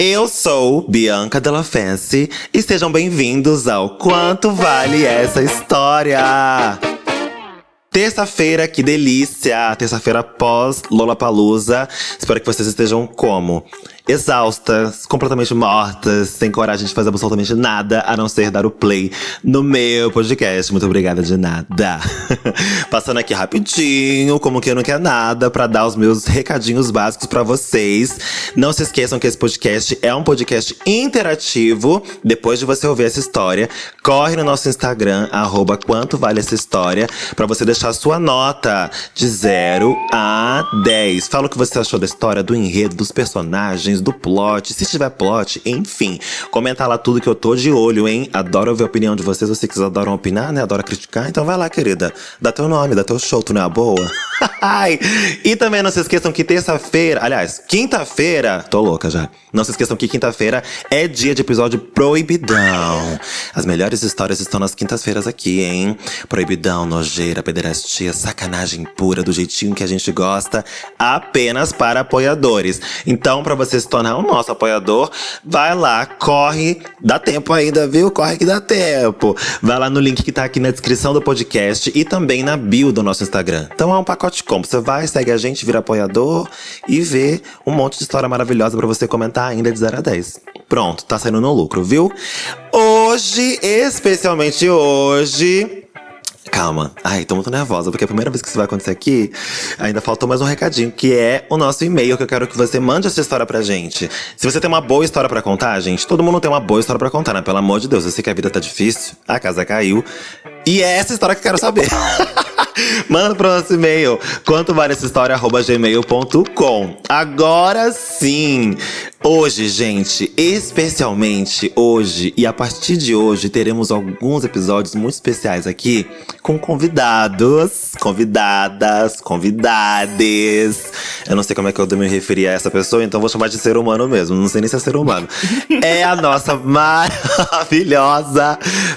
Eu sou Bianca Della Fancy e sejam bem-vindos ao Quanto Vale Essa História! Terça-feira, que delícia! Terça-feira pós Lollapalooza. Espero que vocês estejam como? Exaustas, completamente mortas, sem coragem de fazer absolutamente nada a não ser dar o play no meu podcast. Muito obrigada de nada. Passando aqui rapidinho, como que eu não quer nada, para dar os meus recadinhos básicos para vocês. Não se esqueçam que esse podcast é um podcast interativo. Depois de você ouvir essa história, corre no nosso Instagram, arroba quanto vale essa história, para você deixar sua nota de 0 a 10. Fala o que você achou da história, do enredo, dos personagens do plot, se tiver plot, enfim. Comenta lá tudo que eu tô de olho, hein? Adoro ouvir a opinião de vocês. Vocês que adoram opinar, né? Adoram criticar. Então vai lá, querida. Dá teu nome, dá teu show, tu não é boa? e também não se esqueçam que terça-feira, aliás, quinta-feira, tô louca já. Não se esqueçam que quinta-feira é dia de episódio proibidão. As melhores histórias estão nas quintas-feiras aqui, hein? Proibidão, nojeira, pederastia, sacanagem pura, do jeitinho que a gente gosta, apenas para apoiadores. Então, para vocês se tornar o nosso apoiador, vai lá, corre, dá tempo ainda, viu? Corre que dá tempo. Vai lá no link que tá aqui na descrição do podcast e também na bio do nosso Instagram. Então é um pacote compro. Você vai, segue a gente, vira apoiador e vê um monte de história maravilhosa para você comentar ainda de 0 a 10. Pronto, tá saindo no lucro, viu? Hoje, especialmente hoje, Calma. Ai, tô muito nervosa, porque a primeira vez que isso vai acontecer aqui, ainda faltou mais um recadinho, que é o nosso e-mail, que eu quero que você mande essa história pra gente. Se você tem uma boa história para contar, gente, todo mundo tem uma boa história para contar, né? Pelo amor de Deus, eu sei que a vida tá difícil, a casa caiu. E é essa história que eu quero saber. Manda pro nosso e-mail, quanto vale essa história, gmail.com. Agora sim! Hoje, gente, especialmente hoje e a partir de hoje, teremos alguns episódios muito especiais aqui com convidados, convidadas, convidades. Eu não sei como é que eu me referir a essa pessoa, então vou chamar de ser humano mesmo. Não sei nem se é ser humano. é a nossa maravilhosa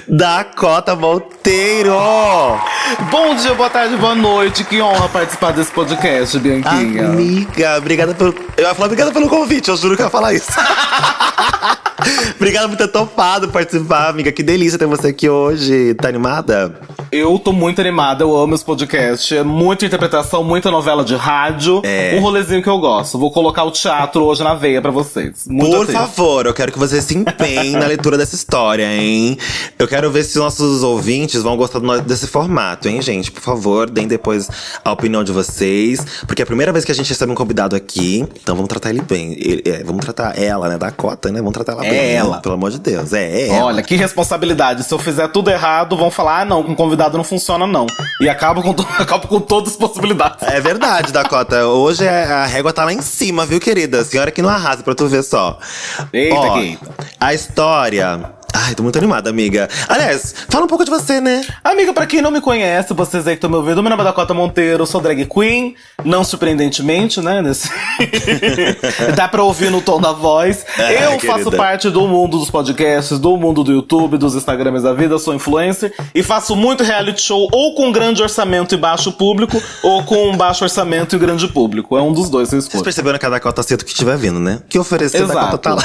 Dakota Monteiro! Bom dia, boa tarde, boa noite. Que honra participar desse podcast, Bianquinha. Amiga, obrigada pelo. Eu ia falar obrigada pelo convite, eu juro que eu ia falar isso. Obrigada por ter topado participar, amiga. Que delícia ter você aqui hoje. Tá animada? Eu tô muito animada, eu amo esse podcast. É muita interpretação, muita novela de rádio. É. Um rolezinho que eu gosto. Vou colocar o teatro hoje na veia para vocês. Muito Por assim. favor, eu quero que você se empenhe na leitura dessa história, hein? Eu quero ver se nossos ouvintes vão gostar desse formato, hein, gente? Por favor, deem depois a opinião de vocês. Porque é a primeira vez que a gente recebe um convidado aqui, então vamos tratar ele bem. Ele, é, vamos tratar ela, né? Da cota, né? Vamos tratar ela é bem. É ela. Pelo amor de Deus. É, é ela. Olha, que responsabilidade. Se eu fizer tudo errado, vão falar: ah, não, com convidado não funciona, não. E acaba com, acaba com todas as possibilidades. É verdade, Dakota. Hoje é, a régua tá lá em cima, viu, querida? A senhora que não arrasa pra tu ver só. Eita, Ó, que... A história Ai, tô muito animada, amiga. Aliás, fala um pouco de você, né? Amiga, pra quem não me conhece, vocês aí que estão me ouvindo, meu nome é Dakota Monteiro, sou drag queen, não surpreendentemente, né? Nesse... Dá pra ouvir no tom da voz. É, eu querida. faço parte do mundo dos podcasts, do mundo do YouTube, dos Instagrams da vida, sou influencer e faço muito reality show ou com grande orçamento e baixo público, ou com baixo orçamento e grande público. É um dos dois, vocês Vocês perceberam que a Dakota aceita o que estiver vindo, né? Que oferecer, a Dakota tá lá.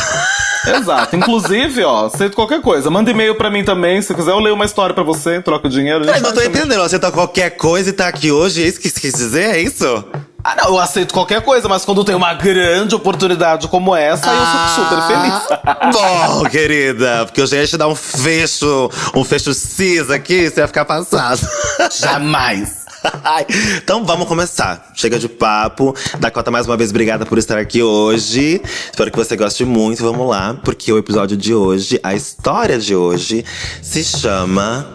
Exato. Inclusive, ó, aceito qualquer coisa. Manda e-mail pra mim também. Se quiser, eu leio uma história pra você, troca dinheiro. Mas não tô também. entendendo. Aceita qualquer coisa e tá aqui hoje. É isso que você quis dizer? É isso? Ah, não, eu aceito qualquer coisa, mas quando tem uma grande oportunidade como essa, ah, eu fico super feliz. Bom, querida, porque eu já ia te dar um fecho, um fecho cis aqui, você ia ficar passado. Jamais. Então vamos começar. Chega de papo. Dakota, mais uma vez, obrigada por estar aqui hoje. Espero que você goste muito. Vamos lá, porque o episódio de hoje, a história de hoje, se chama.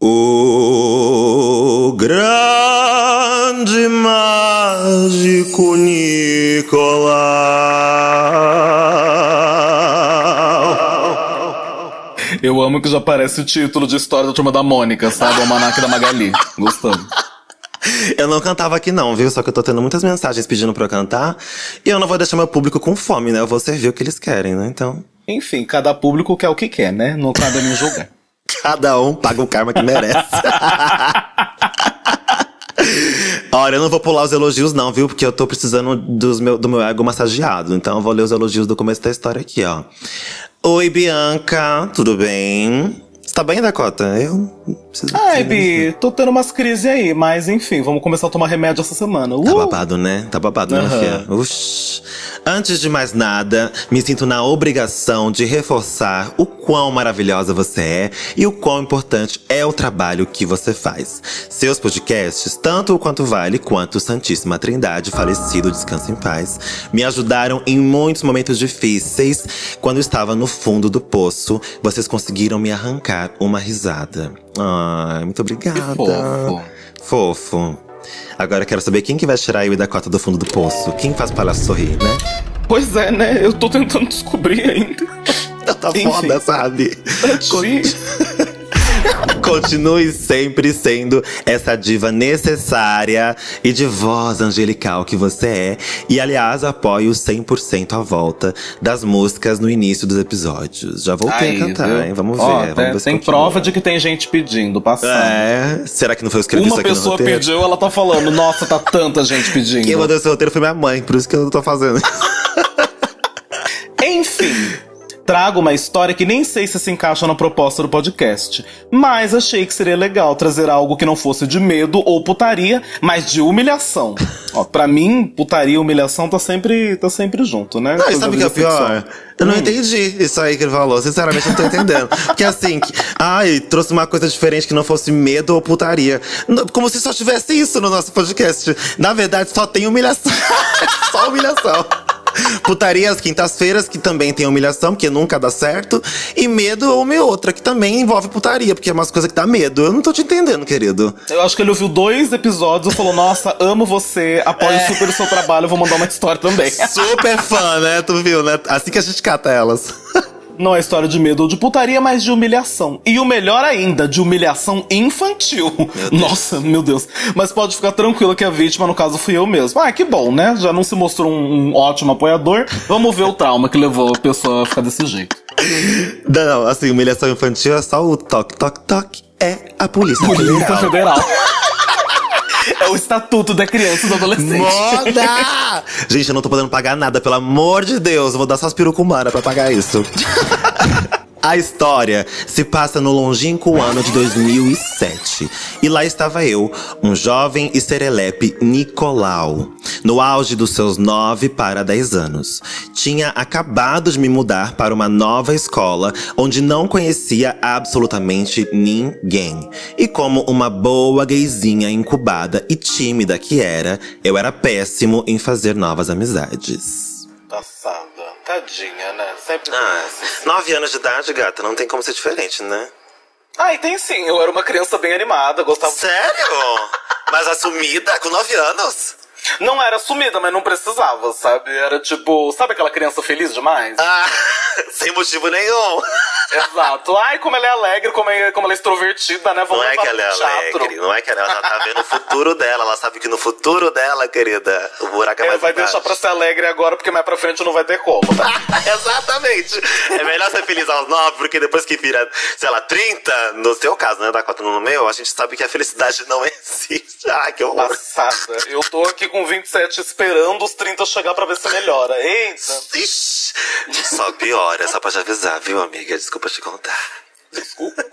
O Grande Que já aparece o título de história da turma da Mônica, sabe? O Almanac da Magali. Gostamos. Eu não cantava aqui não, viu? Só que eu tô tendo muitas mensagens pedindo pra eu cantar. E eu não vou deixar meu público com fome, né? Eu vou servir o que eles querem, né? Então… Enfim, cada público quer o que quer, né? Não cabe a mim julgar. cada um paga o karma que merece. Olha, eu não vou pular os elogios, não, viu? Porque eu tô precisando dos meu, do meu ego massageado. Então eu vou ler os elogios do começo da história aqui, ó. Oi, Bianca, tudo bem? Tá bem, Dakota? Eu preciso. Ai, Bi, tô tendo umas crises aí, mas enfim, vamos começar a tomar remédio essa semana. Uh! Tá babado, né? Tá babado, uhum. né, filha? Uxi. Antes de mais nada, me sinto na obrigação de reforçar o quão maravilhosa você é e o quão importante é o trabalho que você faz. Seus podcasts, tanto o Quanto Vale quanto o Santíssima Trindade, falecido Descansa em Paz, me ajudaram em muitos momentos difíceis. Quando estava no fundo do poço, vocês conseguiram me arrancar uma risada. Ai, muito obrigada. Fofo. Fofo. Agora quero saber quem que vai tirar eu e Dakota do fundo do poço. Quem faz palhaço sorrir, né? Pois é, né? Eu tô tentando descobrir ainda. tá Enfim. foda, sabe? Tá Continue sempre sendo essa diva necessária e de voz angelical que você é. E, aliás, apoio 100% a volta das músicas no início dos episódios. Já voltei Aí, a cantar, viu? hein? Vamos ver. Ó, vamos ver tem prova de que tem gente pedindo, passando. É. Será que não foi eu escrever Uma pessoa pediu, ela tá falando. Nossa, tá tanta gente pedindo. Quem mandou esse roteiro foi minha mãe, por isso que eu não tô fazendo. Trago uma história que nem sei se se encaixa na proposta do podcast, mas achei que seria legal trazer algo que não fosse de medo ou putaria, mas de humilhação. Ó, pra mim, putaria e humilhação tá sempre, tá sempre junto, né? Não, sabe o que é pior? Eu não hum. entendi isso aí que ele falou. Sinceramente, não tô entendendo. Porque assim, que, ai, trouxe uma coisa diferente que não fosse medo ou putaria. Como se só tivesse isso no nosso podcast. Na verdade, só tem humilhação. só humilhação. Putaria às quintas-feiras, que também tem humilhação, porque nunca dá certo. E medo ou me outra, que também envolve putaria, porque é umas coisas que dá medo. Eu não tô te entendendo, querido. Eu acho que ele ouviu dois episódios e falou: Nossa, amo você, apoio é. super o seu trabalho, vou mandar uma história também. Super fã, né? Tu viu, né? Assim que a gente cata elas. Não é história de medo ou de putaria, mas de humilhação. E o melhor ainda, de humilhação infantil. Meu Nossa, meu Deus. Mas pode ficar tranquilo que a vítima, no caso, fui eu mesmo. Ah, que bom, né? Já não se mostrou um, um ótimo apoiador. Vamos ver o trauma que levou a pessoa a ficar desse jeito. Não, assim, humilhação infantil é só o toque, toque, toque. É a Polícia, Polícia Federal. Federal. É o estatuto da criança e do adolescente. Moda! Gente, eu não tô podendo pagar nada, pelo amor de Deus. Eu vou dar só as perucumanas pra pagar isso. A história se passa no longínquo ano de 2007. E lá estava eu, um jovem e serelepe Nicolau, no auge dos seus 9 para 10 anos. Tinha acabado de me mudar para uma nova escola onde não conhecia absolutamente ninguém. E como uma boa gayzinha incubada e tímida que era, eu era péssimo em fazer novas amizades. Passada. Tadinha, né? Sempre ah, nove anos de idade, gata, não tem como ser diferente, né? Ah, e tem sim. Eu era uma criança bem animada, gostava. Sério? Mas assumida com nove anos? Não era sumida, mas não precisava, sabe? Era tipo, sabe aquela criança feliz demais? Ah, sem motivo nenhum. Exato. Ai, como ela é alegre, como, é, como ela é extrovertida, né? Vamos não é que ela é teatro. alegre, não é que ela, ela tá vendo o futuro dela. Ela sabe que no futuro dela, querida, o buraco é, é mais vai deixar pra ser alegre agora, porque mais pra frente não vai ter como, tá? Exatamente. É ser feliz aos nove, porque depois que vira, sei lá, 30, no seu caso, né, da cota no meu, a gente sabe que a felicidade não existe. Ai, que horror. Passada. Eu tô aqui com 27 esperando os 30 chegar pra ver se melhora. Eita. Ixi, só piora, só pra te avisar, viu, amiga? Desculpa te contar. Desculpa.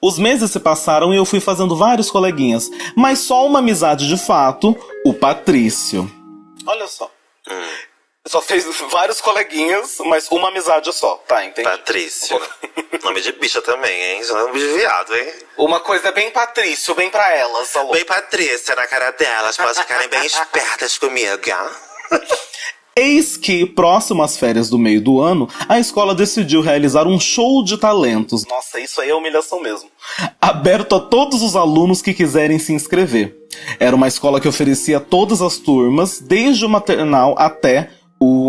Os meses se passaram e eu fui fazendo vários coleguinhas, mas só uma amizade de fato, o Patrício. Olha só. Hum. Só fez vários coleguinhas, mas uma amizade só, tá, entende? Patrício. nome de bicha também, hein? Isso é nome de viado, hein? Uma coisa é bem Patrício, bem pra elas, alô. Bem Patrícia na cara delas, pra ficarem bem espertas comigo, Eis que, próximo às férias do meio do ano, a escola decidiu realizar um show de talentos. Nossa, isso aí é humilhação mesmo. Aberto a todos os alunos que quiserem se inscrever. Era uma escola que oferecia todas as turmas, desde o maternal até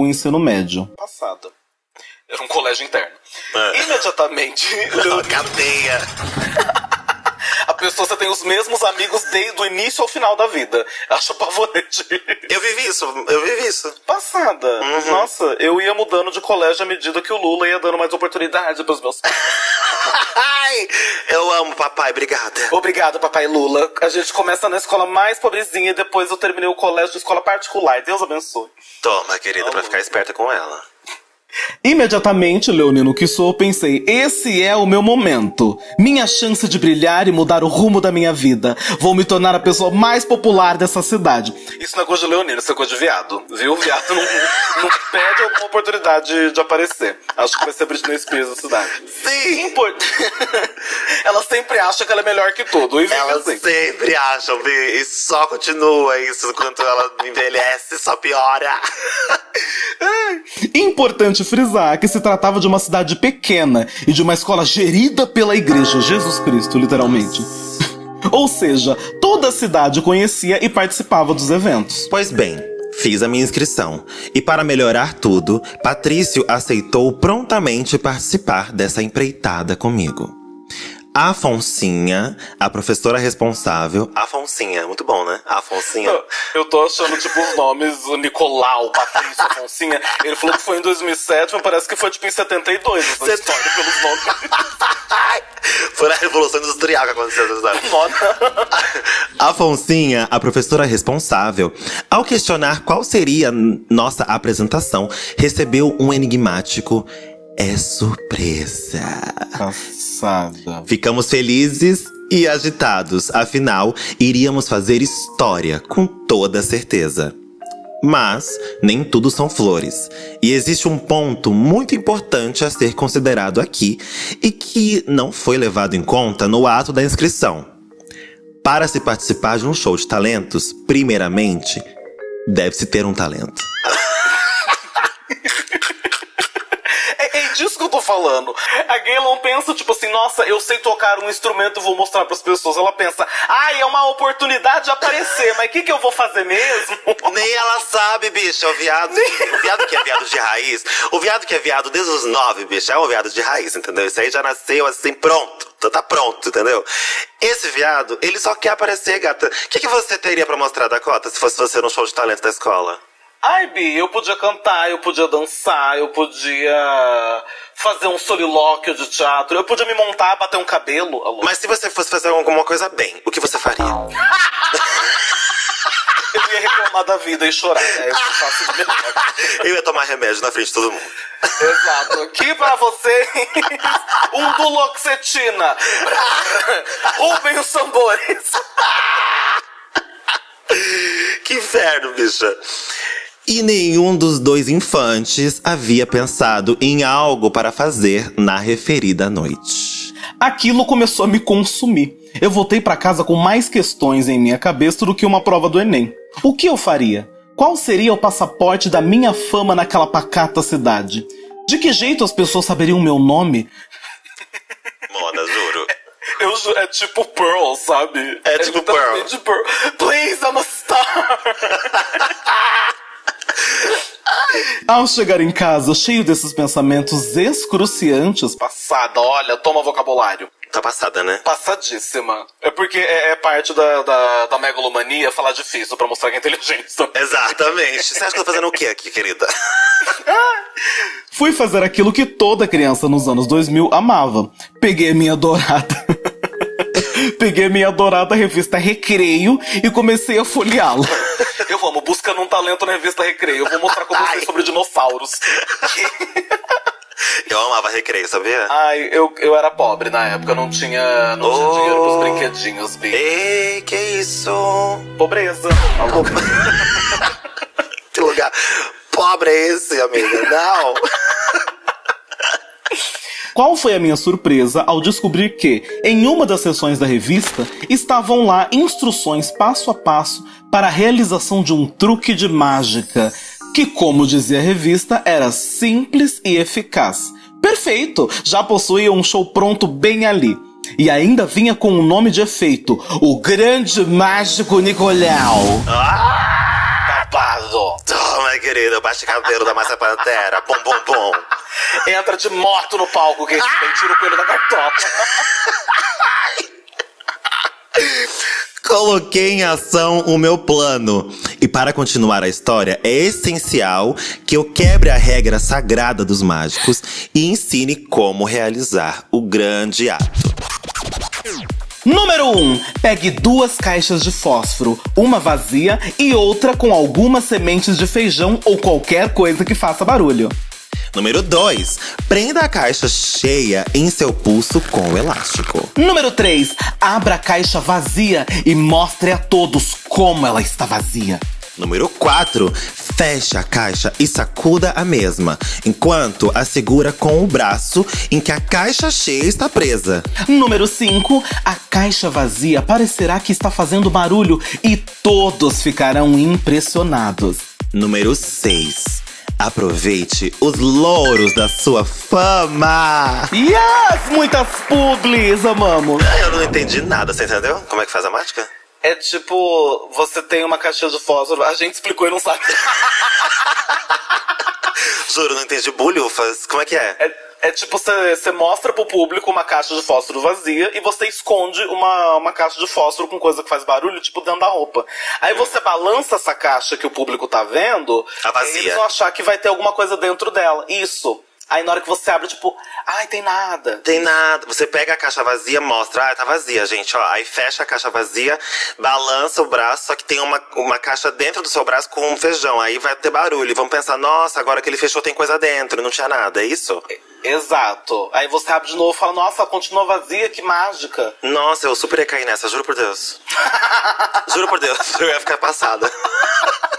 o ensino médio. Passado. Era um colégio interno. É. Imediatamente. Cadeia. A pessoa você tem os mesmos amigos desde o início ao final da vida. Acho pavonete. Eu vivi isso, eu vivi isso. Passada. Uhum. Nossa, eu ia mudando de colégio à medida que o Lula ia dando mais oportunidade pros meus Ai, eu amo papai, obrigada. Obrigado, papai Lula. A gente começa na escola mais pobrezinha e depois eu terminei o colégio de escola particular. Deus abençoe. Toma, querida, pra ficar esperta com ela. Imediatamente, leonino que sou, pensei: esse é o meu momento. Minha chance de brilhar e mudar o rumo da minha vida. Vou me tornar a pessoa mais popular dessa cidade. Isso não é coisa de leonino, isso é coisa de viado. Viu? O viado não, não pede alguma oportunidade de, de, aparecer. Acho que vai ser a Britney Spears da cidade. Sim! Impor... ela sempre acha que ela é melhor que tudo. E ela assim. sempre acha, Vi. E só continua isso. Enquanto ela envelhece, só piora. Importante frisar que se tratava de uma cidade pequena e de uma escola gerida pela igreja, Jesus Cristo, literalmente. Ou seja, toda a cidade conhecia e participava dos eventos. Pois bem, fiz a minha inscrição. E para melhorar tudo, Patrício aceitou prontamente participar dessa empreitada comigo. Afonsinha, a professora responsável. Afonsinha, muito bom, né? Afonsinha. Eu, eu tô achando, tipo, os nomes, o Nicolau, Patrício, Afonsinha. Ele falou que foi em 2007, mas parece que foi, tipo, em 72, essa Cê... história, pelos nomes. foi na Revolução Industrial que aconteceu essa história. Afonsinha, a professora responsável, ao questionar qual seria nossa apresentação, recebeu um enigmático é surpresa. Passada. Ficamos felizes e agitados, afinal, iríamos fazer história com toda certeza. Mas nem tudo são flores. E existe um ponto muito importante a ser considerado aqui e que não foi levado em conta no ato da inscrição. Para se participar de um show de talentos, primeiramente, deve-se ter um talento. disso que eu tô falando. A Gaylon pensa, tipo assim, nossa, eu sei tocar um instrumento, vou mostrar pras pessoas. Ela pensa, ai, é uma oportunidade de aparecer, mas o que, que eu vou fazer mesmo? Nem ela sabe, bicho. O viado, o viado que é viado de raiz, o viado que é viado desde os nove, bicho, é um viado de raiz, entendeu? Isso aí já nasceu assim, pronto. Então tá pronto, entendeu? Esse viado, ele só quer aparecer, gata. O que, que você teria para mostrar, Dakota, se fosse você no show de talento da escola? Ai, Bi, eu podia cantar, eu podia dançar, eu podia fazer um solilóquio de teatro, eu podia me montar, bater um cabelo. Alô. Mas se você fosse fazer alguma coisa bem, o que você faria? eu ia reclamar da vida e chorar, né? Eu faço de Eu ia tomar remédio na frente de todo mundo. Exato. Aqui pra vocês, um duloxetina. Rubem os tambores. que inferno, bicha. E nenhum dos dois infantes havia pensado em algo para fazer na referida noite. Aquilo começou a me consumir. Eu voltei para casa com mais questões em minha cabeça do que uma prova do Enem. O que eu faria? Qual seria o passaporte da minha fama naquela pacata cidade? De que jeito as pessoas saberiam meu nome? Moda, juro. Eu, é tipo Pearl, sabe? É, é tipo Pearl. Pearl. Please, I'm a star! Ao chegar em casa, cheio desses pensamentos excruciantes, passada, olha, toma vocabulário. Tá passada, né? Passadíssima. É porque é, é parte da, da, da, megalomania falar difícil pra mostrar que é inteligente. Exatamente. Você acha que eu tô fazendo o que aqui, querida? Fui fazer aquilo que toda criança nos anos 2000 amava. Peguei minha dourada. Peguei minha adorada revista Recreio e comecei a folheá-la. Eu amo, buscando um talento na revista Recreio. Eu vou mostrar com vocês sobre dinossauros. Eu amava recreio, sabia? Ai, eu, eu era pobre na época, não tinha, não tinha oh. dinheiro pros brinquedinhos, Bi. Ei, que isso? Pobreza. Que lugar pobre é esse, amiga? Não. Qual foi a minha surpresa ao descobrir que, em uma das sessões da revista, estavam lá instruções passo a passo para a realização de um truque de mágica, que, como dizia a revista, era simples e eficaz. Perfeito! Já possuía um show pronto bem ali. E ainda vinha com um nome de efeito: O Grande Mágico Nicolau. Ah! Babado! Toma, querido, baixa cabelo da massa pantera. Bom, bom, bom. Entra de moto no palco, que ah! tira o coelho da cartola. Coloquei em ação o meu plano e para continuar a história, é essencial que eu quebre a regra sagrada dos mágicos e ensine como realizar o grande ato. Número 1. Um, pegue duas caixas de fósforo, uma vazia e outra com algumas sementes de feijão ou qualquer coisa que faça barulho. Número 2. Prenda a caixa cheia em seu pulso com elástico. Número 3. Abra a caixa vazia e mostre a todos como ela está vazia. Número 4. Feche a caixa e sacuda a mesma, enquanto a segura com o braço em que a caixa cheia está presa. Número 5. A caixa vazia parecerá que está fazendo barulho e todos ficarão impressionados. Número 6. Aproveite os louros da sua fama! Yes! Muitas publis, amamos! Eu não entendi nada, você entendeu? Como é que faz a mágica? É tipo, você tem uma caixinha de fósforo, a gente explicou e não sabe. Juro, não entendi bulhufas. Como é que é? É, é tipo, você mostra pro público uma caixa de fósforo vazia e você esconde uma, uma caixa de fósforo com coisa que faz barulho, tipo dentro da roupa. Aí você balança essa caixa que o público tá vendo, a vazia. e eles vão achar que vai ter alguma coisa dentro dela. Isso. Aí na hora que você abre, tipo, ai, tem nada. Tem nada. Você pega a caixa vazia, mostra, ah, tá vazia, gente, ó. Aí fecha a caixa vazia, balança o braço, só que tem uma, uma caixa dentro do seu braço com um feijão. Aí vai ter barulho. E vão pensar, nossa, agora que ele fechou tem coisa dentro, não tinha nada, é isso? Exato. Aí você abre de novo e fala, nossa, continua vazia, que mágica. Nossa, eu super ia cair nessa, juro por Deus. juro por Deus, eu ia ficar passada.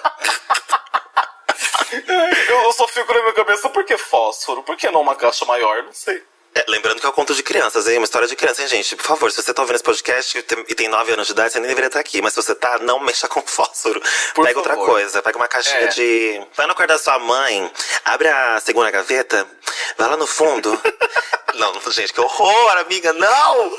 eu só fico na minha cabeça, por que fósforo? Por que não uma caixa maior? Não sei. É, lembrando que é um conto de crianças, hein? Uma história de criança, hein, gente? Por favor, se você tá ouvindo esse podcast e tem 9 anos de idade, você nem deveria estar aqui. Mas se você tá, não mexa com fósforo. Por pega favor. outra coisa, pega uma caixinha é. de. Vai no quarto da sua mãe, abre a segunda gaveta, vai lá no fundo. não, gente, que horror, amiga, não!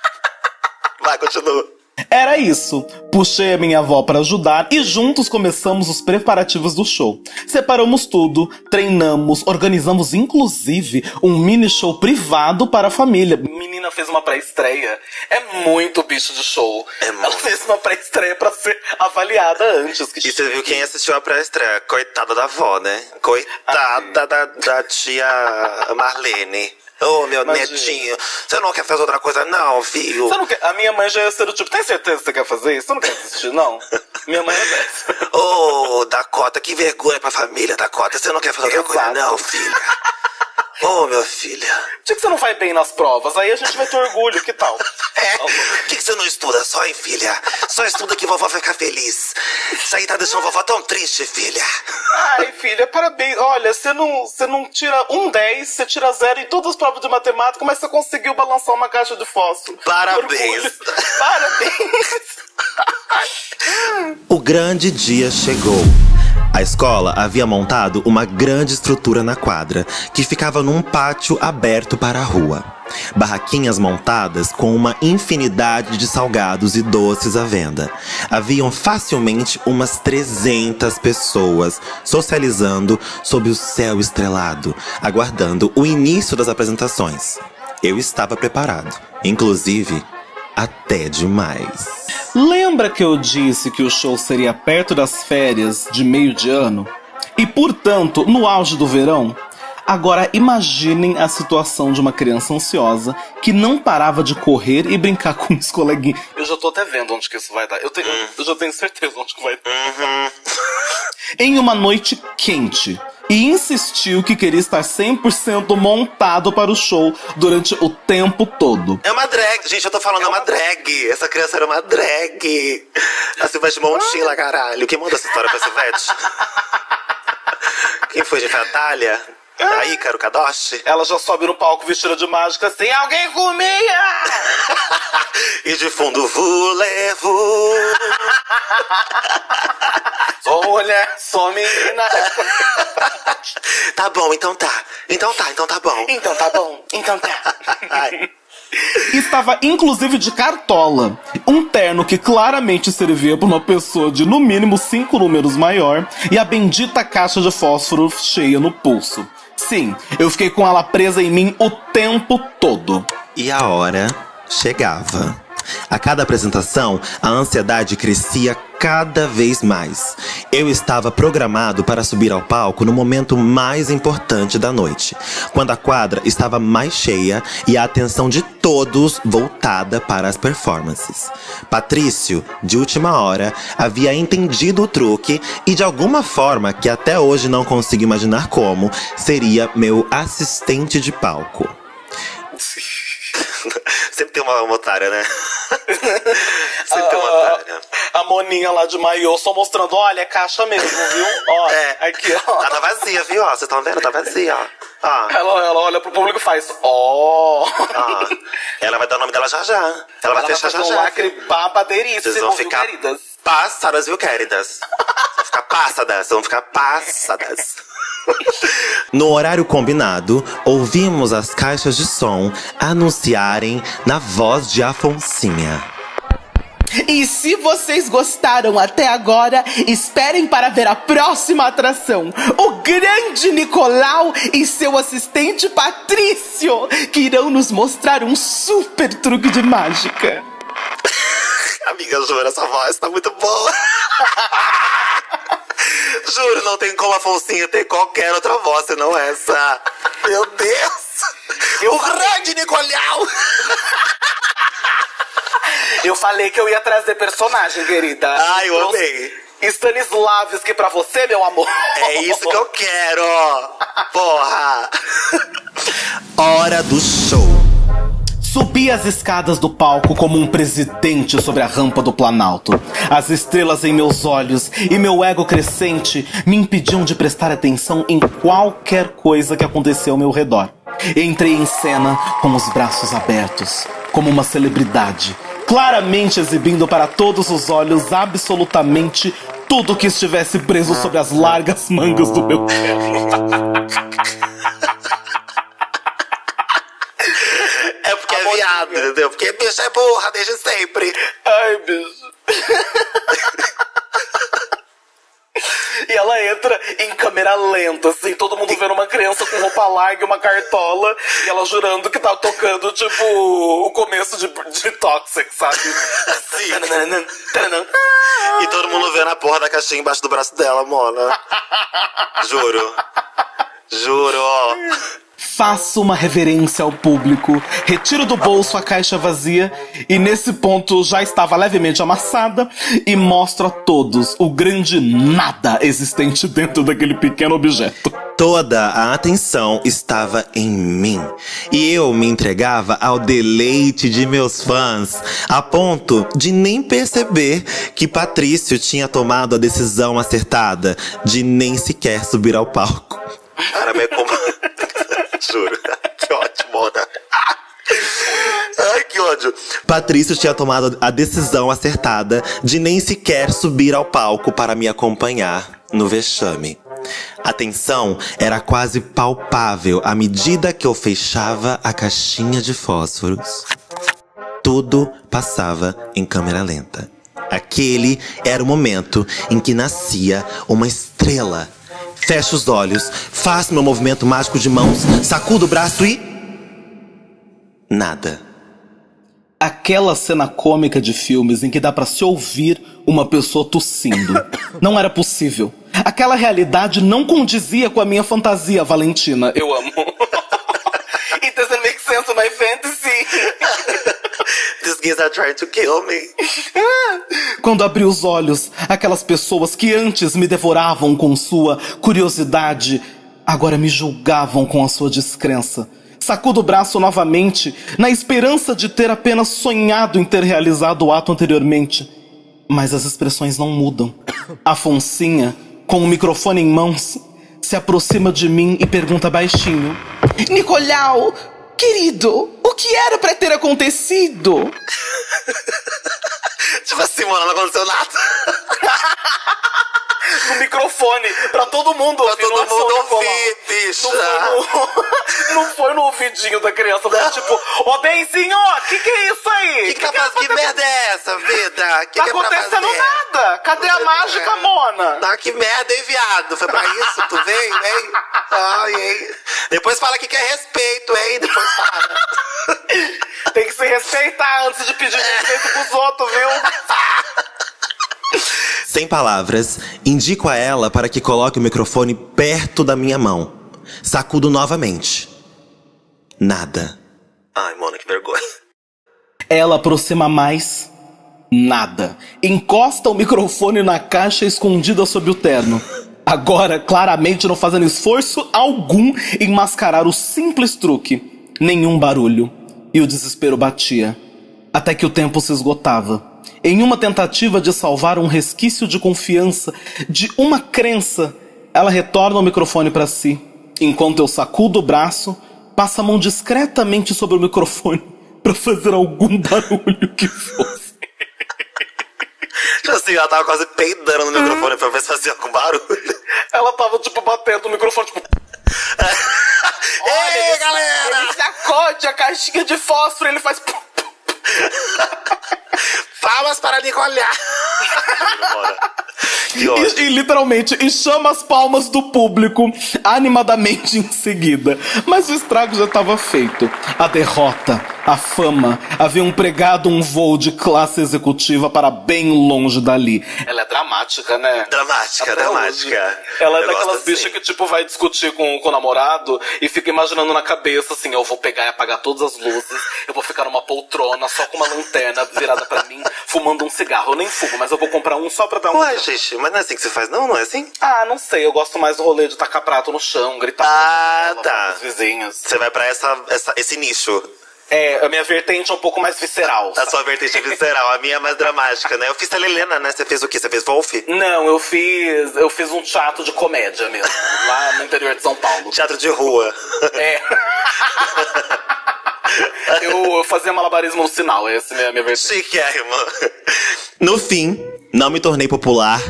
vai, continua. Era isso. Puxei a minha avó para ajudar e juntos começamos os preparativos do show. Separamos tudo, treinamos, organizamos inclusive um mini show privado para a família. Menina fez uma pré-estreia. É muito bicho de show. É Ela fez uma pré-estreia para ser avaliada antes. Que e você viu quem assistiu a pré-estreia? Coitada da avó, né? Coitada da, da tia Marlene. Ô, oh, meu Imagina. netinho, você não quer fazer outra coisa, não, filho? Você não quer... A minha mãe já ia ser do tipo, tem certeza que você quer fazer isso? Você não quer assistir, não? minha mãe é dessa. Ô, oh, Dakota, que vergonha pra família, Dakota. Você não quer fazer outra Exato. coisa, não, filha? Ô, oh, meu filho. Por que você não vai bem nas provas? Aí a gente vai ter orgulho, que tal? É, por que, que você não estuda só, hein, filha? Só estuda que vovó vai ficar feliz. Isso aí tá deixando vovó tão triste, filha. Ai, filha, parabéns. Olha, você não, você não tira um 10, você tira zero em todas as provas de matemática, mas você conseguiu balançar uma caixa de fósforo. Parabéns. Parabéns. o grande dia chegou. A escola havia montado uma grande estrutura na quadra, que ficava num pátio aberto para a rua. Barraquinhas montadas com uma infinidade de salgados e doces à venda. Haviam facilmente umas 300 pessoas socializando sob o céu estrelado, aguardando o início das apresentações. Eu estava preparado, inclusive até demais. Lembra que eu disse que o show seria perto das férias de meio de ano? E, portanto, no auge do verão? Agora imaginem a situação de uma criança ansiosa que não parava de correr e brincar com os coleguinhas. Eu já tô até vendo onde que isso vai dar. Eu, tenho, eu já tenho certeza onde que vai dar. Uhum. em uma noite quente, e insistiu que queria estar 100% montado para o show durante o tempo todo. É uma drag, gente, eu tô falando, é uma, drag. Essa criança era uma drag. A Silvete Montilla, caralho. Quem manda essa história pra Silvete? Quem foi, gente? Foi a Thalia? A Ícaro Kadoshi? Ela já sobe no palco vestida de mágica assim, alguém comia! e de fundo, voulez-vous? sou mulher, sou menina. tá bom, então tá. Então tá, então tá bom. Então tá bom, então tá. Estava inclusive de cartola. Um terno que claramente servia para uma pessoa de no mínimo cinco números maior e a bendita caixa de fósforo cheia no pulso. Sim, eu fiquei com ela presa em mim o tempo todo. E a hora chegava. A cada apresentação, a ansiedade crescia cada vez mais. Eu estava programado para subir ao palco no momento mais importante da noite, quando a quadra estava mais cheia e a atenção de todos voltada para as performances. Patrício, de última hora, havia entendido o truque e, de alguma forma que até hoje não consigo imaginar como, seria meu assistente de palco. Sempre tem uma, uma otária, né? Sempre tem uma otária. A Moninha lá de maiô só mostrando, olha, é caixa mesmo, viu? Ó, é. aqui, ó. Ela tá vazia, viu? Ó, vocês estão vendo? Tá vazia, ó. Ah. Ela, ela olha pro público e faz, ó. Oh. Ah. Ela vai dar o nome dela já já. Ela, ela vai fechar já já. Um lacre babadeiríssimo, Vocês vão ficar queridas. passadas, viu, queridas? vão ficar passadas, vão ficar passadas. No horário combinado, ouvimos as caixas de som anunciarem na voz de Afonsinha. E se vocês gostaram até agora, esperem para ver a próxima atração. O grande Nicolau e seu assistente Patrício, que irão nos mostrar um super truque de mágica. Amiga, juro, essa voz tá muito boa. Juro, não tem como a Foncinha ter qualquer outra voz senão essa. Meu Deus! Eu o grande Nicolau! Eu falei que eu ia trazer personagem, querida. Ai, eu amei. Stanislavski pra você, meu amor. É isso que eu quero! Porra! Hora do show. Subi as escadas do palco como um presidente sobre a rampa do Planalto. As estrelas em meus olhos e meu ego crescente me impediam de prestar atenção em qualquer coisa que acontecia ao meu redor. Entrei em cena com os braços abertos, como uma celebridade, claramente exibindo para todos os olhos absolutamente tudo que estivesse preso sobre as largas mangas do meu terno. viado, entendeu? Porque bicho é burra desde sempre. Ai, bicho. E ela entra em câmera lenta, assim, todo mundo vendo uma criança com roupa larga e uma cartola, e ela jurando que tá tocando, tipo, o começo de, de Toxic, sabe? Sim. e todo mundo vendo a porra da caixinha embaixo do braço dela, Mona. Juro. Juro. Faço uma reverência ao público, retiro do bolso a caixa vazia e nesse ponto já estava levemente amassada e mostro a todos o grande nada existente dentro daquele pequeno objeto. Toda a atenção estava em mim e eu me entregava ao deleite de meus fãs, a ponto de nem perceber que Patrício tinha tomado a decisão acertada de nem sequer subir ao palco. Cara, é como. Juro. que ótimo, né? Ai, que ódio. Patrício tinha tomado a decisão acertada de nem sequer subir ao palco para me acompanhar no vexame. A tensão era quase palpável à medida que eu fechava a caixinha de fósforos. Tudo passava em câmera lenta. Aquele era o momento em que nascia uma estrela Fecho os olhos, faço meu movimento mágico de mãos, sacudo o braço e. Nada. Aquela cena cômica de filmes em que dá para se ouvir uma pessoa tossindo. Não era possível. Aquela realidade não condizia com a minha fantasia, Valentina. Eu amo. It doesn't make sense my fantasy. Are trying to kill me. Quando abri os olhos, aquelas pessoas que antes me devoravam com sua curiosidade, agora me julgavam com a sua descrença. Sacudo o braço novamente, na esperança de ter apenas sonhado em ter realizado o ato anteriormente. Mas as expressões não mudam. A Foncinha, com o microfone em mãos, se aproxima de mim e pergunta baixinho: Nicolau, Querido, o que era para ter acontecido? tipo assim, mano, não aconteceu nada. no microfone, pra todo mundo ouvir. Pra todo mundo ouvir, bicho. Não foi, no, não foi no ouvidinho da criança, mas tipo, ô oh, Benzinho, que que é isso aí? Que, que, que, que, que merda é essa, vida? Que tá acontecendo nada. Cadê a mágica, é. Mona? Tá, que merda, hein, viado? Foi pra isso? Tu veio, hein? Ai, hein? Depois fala que quer respeito, hein? Depois fala. Tem que se respeitar antes de pedir respeito pros outros, viu? Sem palavras, indico a ela para que coloque o microfone perto da minha mão. Sacudo novamente. Nada. Ai, mano, que vergonha. Ela aproxima mais. Nada. Encosta o microfone na caixa escondida sob o terno. Agora, claramente não fazendo esforço algum em mascarar o simples truque. Nenhum barulho. E o desespero batia. Até que o tempo se esgotava. Em uma tentativa de salvar um resquício de confiança, de uma crença, ela retorna o microfone para si. Enquanto eu sacudo o braço, passa a mão discretamente sobre o microfone para fazer algum barulho que fosse. Tipo assim, ela tava quase peidando no microfone pra ver se fazia algum barulho. Ela tava, tipo, batendo no microfone, tipo. Olha, Ei, galera! Ele sacode a caixinha de fósforo, ele faz. Palmas para Nicole! e, e, literalmente, e chama as palmas do público animadamente em seguida. Mas o estrago já estava feito. A derrota, a fama, haviam pregado um voo de classe executiva para bem longe dali. Ela é dramática, né? Dramática, Até dramática. Hoje. Ela é eu daquelas bichas assim. que, tipo, vai discutir com, com o namorado e fica imaginando na cabeça assim: eu vou pegar e apagar todas as luzes, eu vou ficar numa poltrona só com uma lanterna virada para mim, fumando um cigarro. Eu nem fumo, mas eu vou comprar um só pra dar um. Ué, gente, mas não é assim que você faz, não? Não é assim? Ah, não sei. Eu gosto mais do rolê de tacar prato no chão, gritar. Ah, tá. Os vizinhos. Você vai pra essa, essa, esse nicho. É, a minha vertente é um pouco mais visceral. A sua vertente é visceral, a minha é mais dramática, né? Eu fiz a Helena, né? Você fez o quê? Você fez Wolf? Não, eu fiz. Eu fiz um teatro de comédia mesmo, lá no interior de São Paulo. Teatro de rua. É. eu fazia malabarismo no sinal, essa é a minha vertente. Chiquérrimo. No fim, não me tornei popular,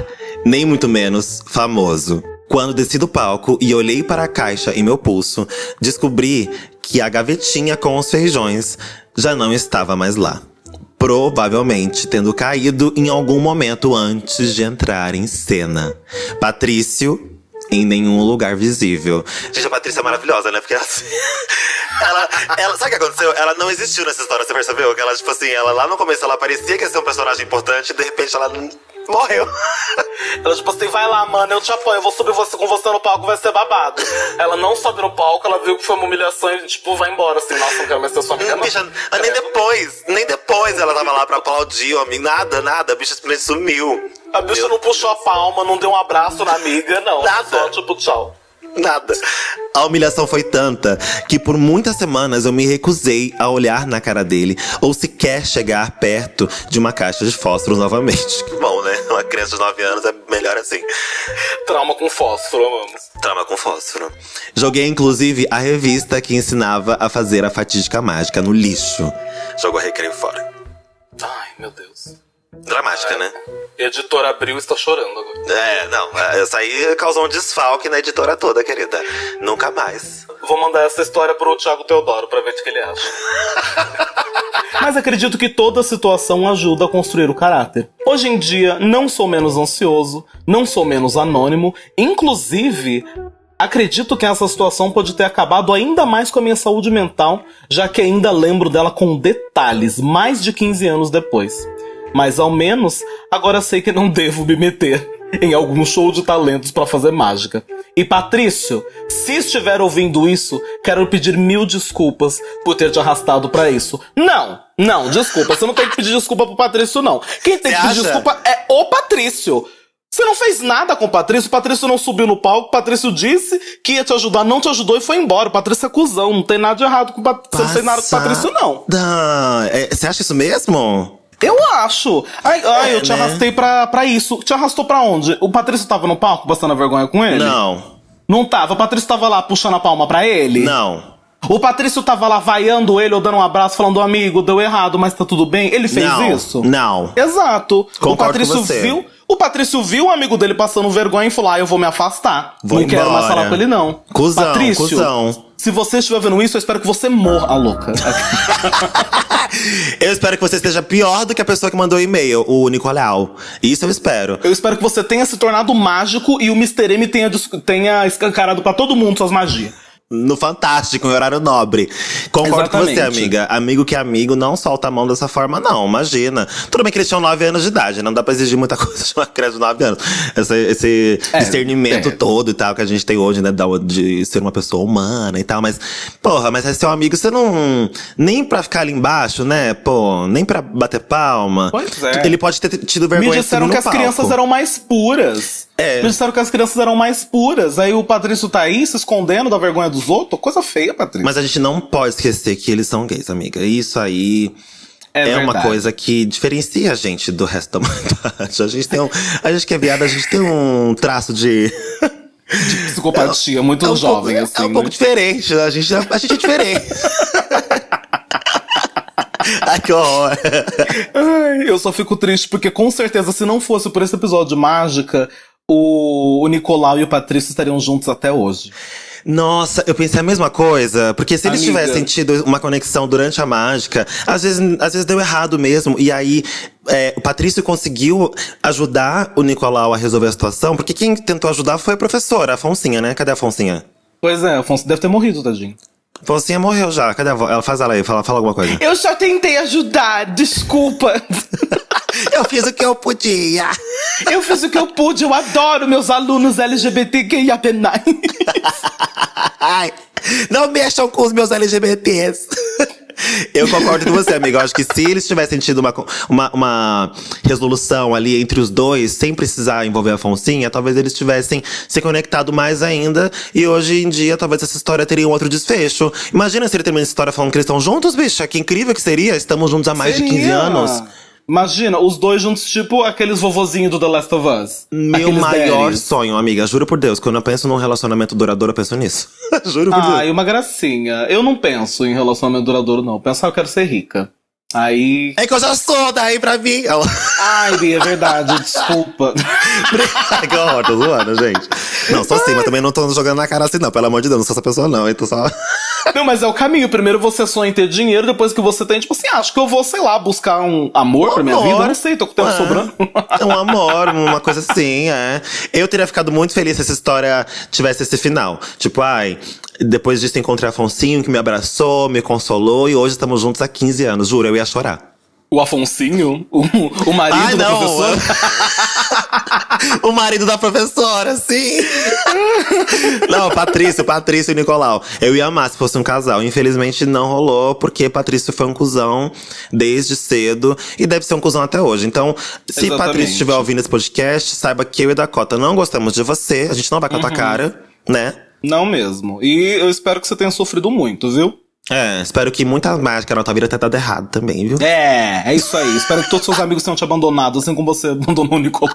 nem muito menos famoso. Quando desci do palco e olhei para a caixa em meu pulso, descobri que a gavetinha com os feijões já não estava mais lá. Provavelmente tendo caído em algum momento antes de entrar em cena. Patrício, em nenhum lugar visível. Gente, a Patrícia é maravilhosa, né? Porque assim, ela, ela. Sabe o que aconteceu? Ela não existiu nessa história, você percebeu? Que ela, tipo assim, ela lá no começo ela parecia que ia ser um personagem importante e de repente ela morreu. Ela, tipo assim, vai lá, mano, eu te apoio, eu vou subir você, com você no palco, vai ser babado. Ela não sobe no palco, ela viu que foi uma humilhação e, tipo, vai embora, assim, nossa, não quero mais ser sua amiga, não. Bicha, nem depois, nem depois ela tava lá pra aplaudir o amigo, nada, nada, a bicha simplesmente sumiu. A bicha Meu não puxou a palma, não deu um abraço na amiga, não. Nada. Só, tipo, tchau. Nada. A humilhação foi tanta que por muitas semanas eu me recusei a olhar na cara dele ou sequer chegar perto de uma caixa de fósforos novamente. Que bom, né? Uma criança de 9 anos é melhor assim. Trauma com fósforo, vamos. Trauma com fósforo. Joguei inclusive a revista que ensinava a fazer a fatídica mágica no lixo. Jogou a recreio fora. Ai, meu Deus. Dramática, é. né? Editora Abril está chorando agora. É, não. Essa aí causou um desfalque na editora toda, querida. Nunca mais. Vou mandar essa história pro Thiago Teodoro pra ver o que ele acha. Mas acredito que toda situação ajuda a construir o caráter. Hoje em dia, não sou menos ansioso, não sou menos anônimo, inclusive. Acredito que essa situação pode ter acabado ainda mais com a minha saúde mental, já que ainda lembro dela com detalhes, mais de 15 anos depois. Mas ao menos agora sei que não devo me meter em algum show de talentos para fazer mágica. E Patrício, se estiver ouvindo isso, quero pedir mil desculpas por ter te arrastado para isso. Não, não, desculpa, você não tem que pedir desculpa pro Patrício não. Quem tem que pedir acha? desculpa é o Patrício. Você não fez nada com o Patrício, o Patrício não subiu no palco, o Patrício disse que ia te ajudar, não te ajudou e foi embora. O Patrício é cuzão, não tem nada de errado com o Patrício. Você não fez nada com o Patrício, não. É, você acha isso mesmo? Eu acho. Ai, ai é, eu te né? arrastei pra, pra isso. Te arrastou pra onde? O Patrício tava no palco passando a vergonha com ele? Não. Não tava? O Patrício tava lá puxando a palma pra ele? Não. O Patrício tava lá vaiando ele ou dando um abraço, falando, amigo, deu errado, mas tá tudo bem? Ele fez não, isso? Não. Exato. Concordo o Patrício viu. O Patrício viu o amigo dele passando vergonha e falou: Ah, eu vou me afastar. Vou não embora. quero mais falar com ele, não. Cusão, Patrício, cuzão. Se você estiver vendo isso, eu espero que você morra, louca. eu espero que você esteja pior do que a pessoa que mandou o e-mail, o Nicolau. Isso eu espero. Eu espero que você tenha se tornado mágico e o Mr. M tenha, tenha escancarado para todo mundo suas magias. No Fantástico, em horário nobre. Concordo Exatamente. com você, amiga. Amigo que é amigo não solta a mão dessa forma, não. Imagina. Tudo bem que eles tinham 9 anos de idade, não dá pra exigir muita coisa de uma criança de 9 anos. Esse, esse é, discernimento é. todo e tal que a gente tem hoje, né? De ser uma pessoa humana e tal. Mas, porra, mas é seu amigo, você não. Nem pra ficar ali embaixo, né? Pô, nem pra bater palma. Pois é. Ele pode ter tido vergonha Me disseram que as palco. crianças eram mais puras. É. Me disseram que as crianças eram mais puras. Aí o Patrício tá aí se escondendo da vergonha dos outros. Coisa feia, Patrício. Mas a gente não pode esquecer que eles são gays, amiga. Isso aí. É, é uma coisa que diferencia a gente do resto da humanidade. A gente tem um. A gente que é viado, a gente tem um traço de. De psicopatia, é, muito é um jovem, pouco, assim. É um né? pouco diferente, a gente, a gente é diferente. Ai, que horror. Ai, eu só fico triste porque, com certeza, se não fosse por esse episódio de mágica, o, o Nicolau e o Patrício estariam juntos até hoje. Nossa, eu pensei a mesma coisa. Porque se eles tivessem tido uma conexão durante a mágica, às vezes, às vezes deu errado mesmo. E aí, é, o Patrício conseguiu ajudar o Nicolau a resolver a situação. Porque quem tentou ajudar foi a professora, a Foncinha, né? Cadê a Foncinha? Pois é, a Foncinha deve ter morrido, tadinho. Foncinha morreu já. Cadê a? Ela faz ela aí, fala, fala alguma coisa. Eu só tentei ajudar, desculpa. eu fiz o que eu podia. Eu fiz o que eu pude, eu adoro meus alunos LGBTQIA+. Ai, não mexam com os meus LGBTs. Eu concordo com você, amigo. Eu acho que se eles tivessem tido uma, uma, uma, resolução ali entre os dois, sem precisar envolver a Foncinha, talvez eles tivessem se conectado mais ainda. E hoje em dia, talvez essa história teria um outro desfecho. Imagina se ele termina essa história falando que eles estão juntos, bicha. Que incrível que seria. Estamos juntos há mais seria. de 15 anos. Imagina, os dois juntos, tipo aqueles vovozinhos do The Last of Us. Meu maior daddies. sonho, amiga. Juro por Deus, quando eu penso num relacionamento duradouro, eu penso nisso. Juro por ah, Deus. E uma gracinha. Eu não penso em relacionamento duradouro, não. Eu penso, ah, eu quero ser rica. Aí. É que eu já sou, daí pra mim. Ai, Bia, é verdade, desculpa. que horror, tô zoando, gente. Não, sou assim, mas também não tô jogando na cara assim, não. Pelo amor de Deus, não sou essa pessoa, não. Então só. Não, mas é o caminho. Primeiro você sonha em ter dinheiro, depois que você tem, tipo assim, ah, acho que eu vou, sei lá, buscar um amor um pra minha amor. vida. Não sei, tô com tempo é. sobrando. Um amor, uma coisa assim, é. Eu teria ficado muito feliz se essa história tivesse esse final. Tipo, ai, depois disso encontrei a Afonsinho, que me abraçou, me consolou, e hoje estamos juntos há 15 anos. Juro, eu ia chorar. O Afonsinho? O, o marido Ai, da professora? o marido da professora, sim! não, Patrício, Patrício e Nicolau. Eu ia amar se fosse um casal. Infelizmente não rolou, porque Patrício foi um cuzão desde cedo e deve ser um cuzão até hoje. Então, se Exatamente. Patrício estiver ouvindo esse podcast, saiba que eu e Dakota não gostamos de você. A gente não vai com a tua uhum. cara, né? Não mesmo. E eu espero que você tenha sofrido muito, viu? É, espero que muita mágica na tua vida tenha dado errado também, viu? É, é isso aí. espero que todos seus amigos tenham te abandonado, assim como você abandonou o Nicolau.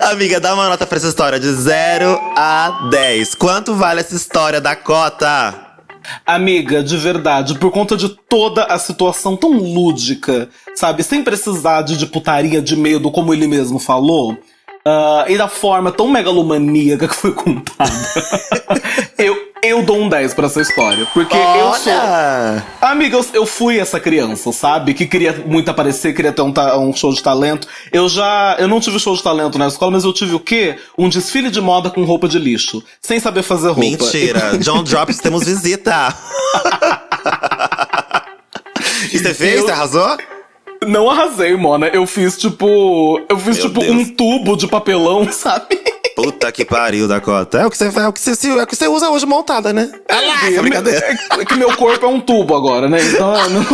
Amiga, dá uma nota pra essa história de 0 a 10. Quanto vale essa história da cota? Amiga, de verdade, por conta de toda a situação tão lúdica, sabe? Sem precisar de, de putaria, de medo, como ele mesmo falou. Uh, e da forma tão megalomaníaca que foi contada. eu, eu dou um 10 pra essa história. Porque Olha. eu sou. Amiga, eu, eu, fui essa criança, sabe? Que queria muito aparecer, queria ter um, um, show de talento. Eu já. Eu não tive show de talento na escola, mas eu tive o quê? Um desfile de moda com roupa de lixo. Sem saber fazer roupa. Mentira. John Drops, temos visita. e você fez? Você arrasou? Não arrasei, Mona. Eu fiz tipo. Eu fiz Meu tipo Deus. um tubo de papelão, sabe? Puta que pariu, Dakota. É o que você, é o que você, é o que você usa hoje montada, né? É, lá, é, brincadeira. É que meu corpo é um tubo agora, né? Então. Não...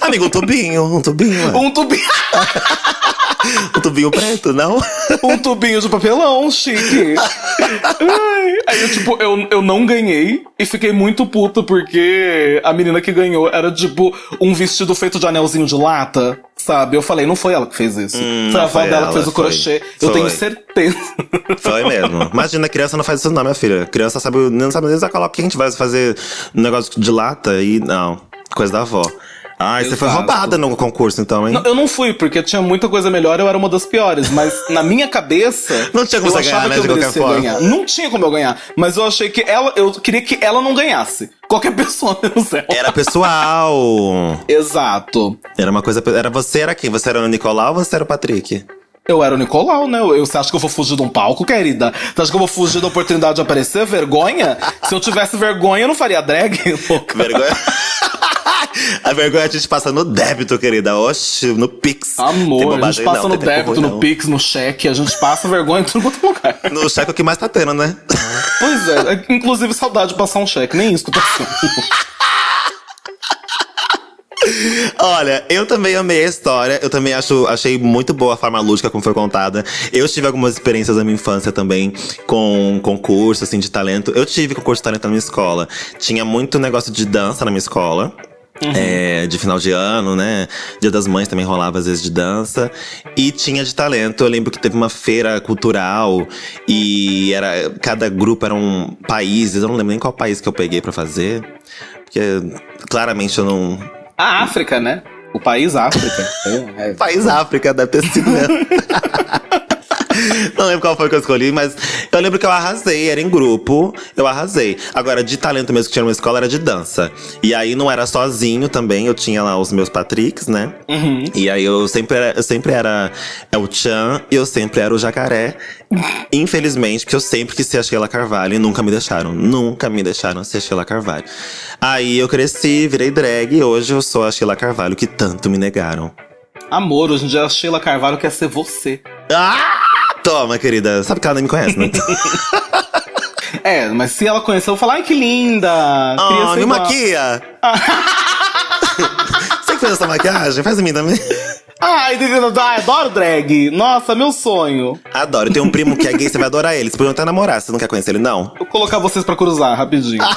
Amigo, um tubinho, um tubinho. Um tubinho. um tubinho preto, não? um tubinho de papelão, chique. Aí eu, tipo, eu, eu não ganhei e fiquei muito puta porque a menina que ganhou era, tipo, um vestido feito de anelzinho de lata sabe? Eu falei, não foi ela que fez isso. Hum, foi a avó dela que fez o crochê. Foi. Eu tenho certeza. Foi mesmo. Imagina, a criança não faz isso não, minha filha. Criança sabe, não sabe nem usar coloca que a gente vai fazer um negócio de lata e não. Coisa da avó. Ah, você foi roubada no concurso, então, hein? Não, eu não fui, porque tinha muita coisa melhor, eu era uma das piores. Mas na minha cabeça. não tinha como eu você ganhar, né, que eu ganhar. Não tinha como eu ganhar. Mas eu achei que ela. Eu queria que ela não ganhasse. Qualquer pessoa menos ela. Era pessoal. Exato. Era uma coisa. Era você, era quem? Você era o Nicolau ou você era o Patrick? Eu era o Nicolau, né? Eu, você acha que eu vou fugir de um palco, querida? Você acha que eu vou fugir da oportunidade de aparecer? Vergonha? Se eu tivesse vergonha, eu não faria drag, louca. Vergonha. A vergonha a gente passa no débito, querida. Oxe, no Pix. Amor, a gente passa não, no débito, no Pix, no cheque. A gente passa vergonha em tudo quanto é lugar. No cheque é o que mais tá tendo, né? Pois é. Inclusive, saudade de passar um cheque. Nem isso tô passando. Olha, eu também amei a história. Eu também acho, achei muito boa a forma lúdica como foi contada. Eu tive algumas experiências na minha infância também com concurso, assim, de talento. Eu tive concurso de talento na minha escola. Tinha muito negócio de dança na minha escola. Uhum. É, de final de ano, né? Dia das Mães também rolava às vezes de dança. E tinha de talento. Eu lembro que teve uma feira cultural e era cada grupo era um país. Eu não lembro nem qual país que eu peguei para fazer. Porque claramente eu não, a África, né? O país África. É, é. País África, deve ter sido mesmo. Não lembro qual foi que eu escolhi, mas eu lembro que eu arrasei, era em grupo, eu arrasei. Agora, de talento mesmo que tinha numa escola era de dança. E aí não era sozinho também, eu tinha lá os meus Patricks, né? Uhum. E aí eu sempre era, eu sempre era o Chan e eu sempre era o jacaré. Infelizmente, porque eu sempre quis ser a Sheila Carvalho e nunca me deixaram. Nunca me deixaram ser a Sheila Carvalho. Aí eu cresci, virei drag e hoje eu sou a Sheila Carvalho que tanto me negaram. Amor, hoje em dia a Sheila Carvalho quer ser você. Ah! Toma, querida. Sabe que ela nem me conhece, né? é, mas se ela conhecer, eu vou falar, ai que linda! Ah, me maquia! Você que fez essa maquiagem? Faz em mim também. Ai, adoro drag. Nossa, meu sonho. Adoro. Tem um primo que é gay, você vai adorar ele. Você podiam até namorar, você não quer conhecer ele, não? Vou colocar vocês pra cruzar, rapidinho.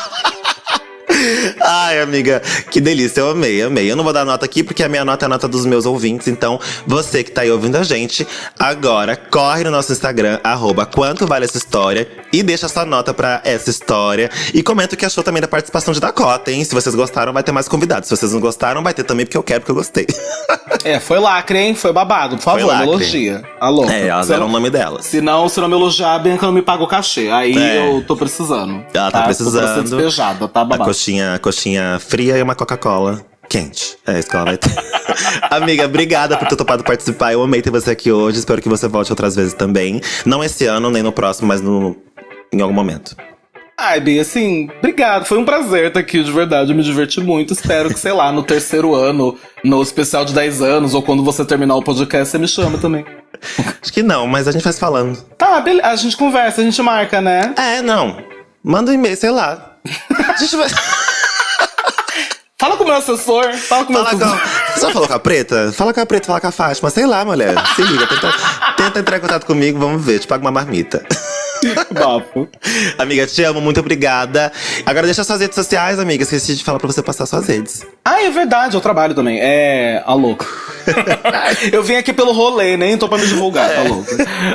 Ai, amiga, que delícia, eu amei, amei. Eu não vou dar nota aqui porque a minha nota é a nota dos meus ouvintes. Então, você que tá aí ouvindo a gente, agora corre no nosso Instagram, arroba quanto vale essa história, e deixa sua nota pra essa história. E comenta o que achou também da participação de Dakota, hein? Se vocês gostaram, vai ter mais convidados. Se vocês não gostaram, vai ter também, porque eu quero, porque eu gostei. é, foi lacre, hein? Foi babado. Por favor, me elogia. Alô. É, elas deram o nome delas. Se não, se não me elogiar, a Bianca não me paga o cachê. Aí é. eu tô precisando. Ela tá, tá precisando. Tô despejada, tá babado. A coxinha, coxinha fria e uma Coca-Cola quente. É isso que ela vai ter. Amiga, obrigada por ter topado participar. Eu amei ter você aqui hoje. Espero que você volte outras vezes também. Não esse ano, nem no próximo, mas no, em algum momento. Ai, Bia, assim, obrigado. Foi um prazer estar aqui, de verdade. Eu me diverti muito. Espero que, sei lá, no terceiro ano, no especial de 10 anos, ou quando você terminar o podcast, você me chama também. Acho que não, mas a gente vai se falando. Tá, beleza. A gente conversa, a gente marca, né? É, não. Manda um e-mail, sei lá. Gente vai. Fala com o meu assessor. Fala com o meu assessor. Com... Você falou com a preta? Fala com a preta, fala com a Fátima. Sei lá, mulher. Se liga. Tenta, tenta entrar em contato comigo, vamos ver. Te pago uma marmita. Bafo. amiga, te amo, muito obrigada. Agora deixa suas redes sociais, amiga. Esqueci de falar pra você passar suas redes. Ah, é verdade, eu trabalho também. É. A louco. eu vim aqui pelo rolê, nem tô pra me divulgar, tá é. louco.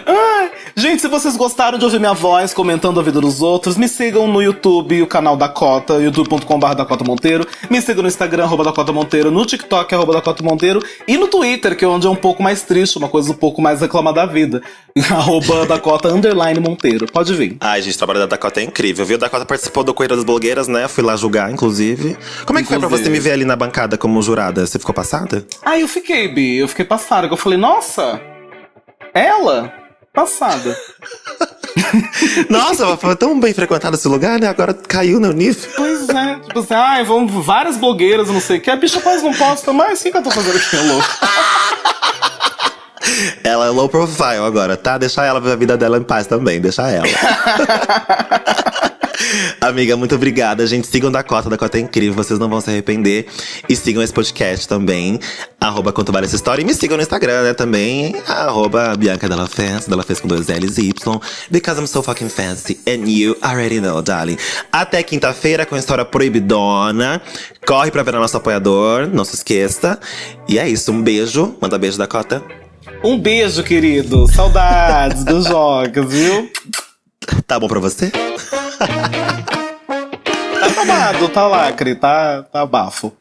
Ah, gente, se vocês gostaram de ouvir minha voz comentando a vida dos outros, me sigam no YouTube, o canal da Cota, youtube.com.br Dakota Monteiro. Me sigam no Instagram, arroba Dakota Monteiro, no TikTok, arroba Dakota Monteiro, e no Twitter, que é onde é um pouco mais triste, uma coisa um pouco mais reclamada da vida. arroba Dakota Underline Monteiro. Pode vir. Ai, gente, o trabalho da Dakota é incrível, viu? A Dakota participou do Coelho das Blogueiras, né? Fui lá julgar, inclusive. Como é que foi pra você me ver ali na bancada como jurada? Você ficou passada? Ah, eu fiquei, Bi. Eu fiquei passada. Eu falei, nossa, ela? Passada. Nossa, foi tão bem frequentado esse lugar, né? Agora caiu no nível. Pois é. Tipo assim, ai, vão várias blogueiras, não sei o que. A bicha quase não posta mais. O que, que eu tô fazendo aqui, louco? Ela é low profile agora, tá? Deixa ela ver a vida dela em paz também, deixa ela. Amiga, muito obrigada. Gente, sigam Dakota. Dakota é incrível, vocês não vão se arrepender. E sigam esse podcast também. Arroba Quanto Vale Essa História. E me sigam no Instagram, né, também. Arroba Bianca Della Fancy. Della fez com dois L's e Y. Because I'm so fucking fancy. And you already know, darling. Até quinta-feira com a história proibidona. Corre pra ver o nosso apoiador. Não se esqueça. E é isso. Um beijo. Manda beijo, Dakota. Um beijo, querido. Saudades dos jogos, viu? Tá bom pra você? tá babado, tá lacre, tá, tá bafo.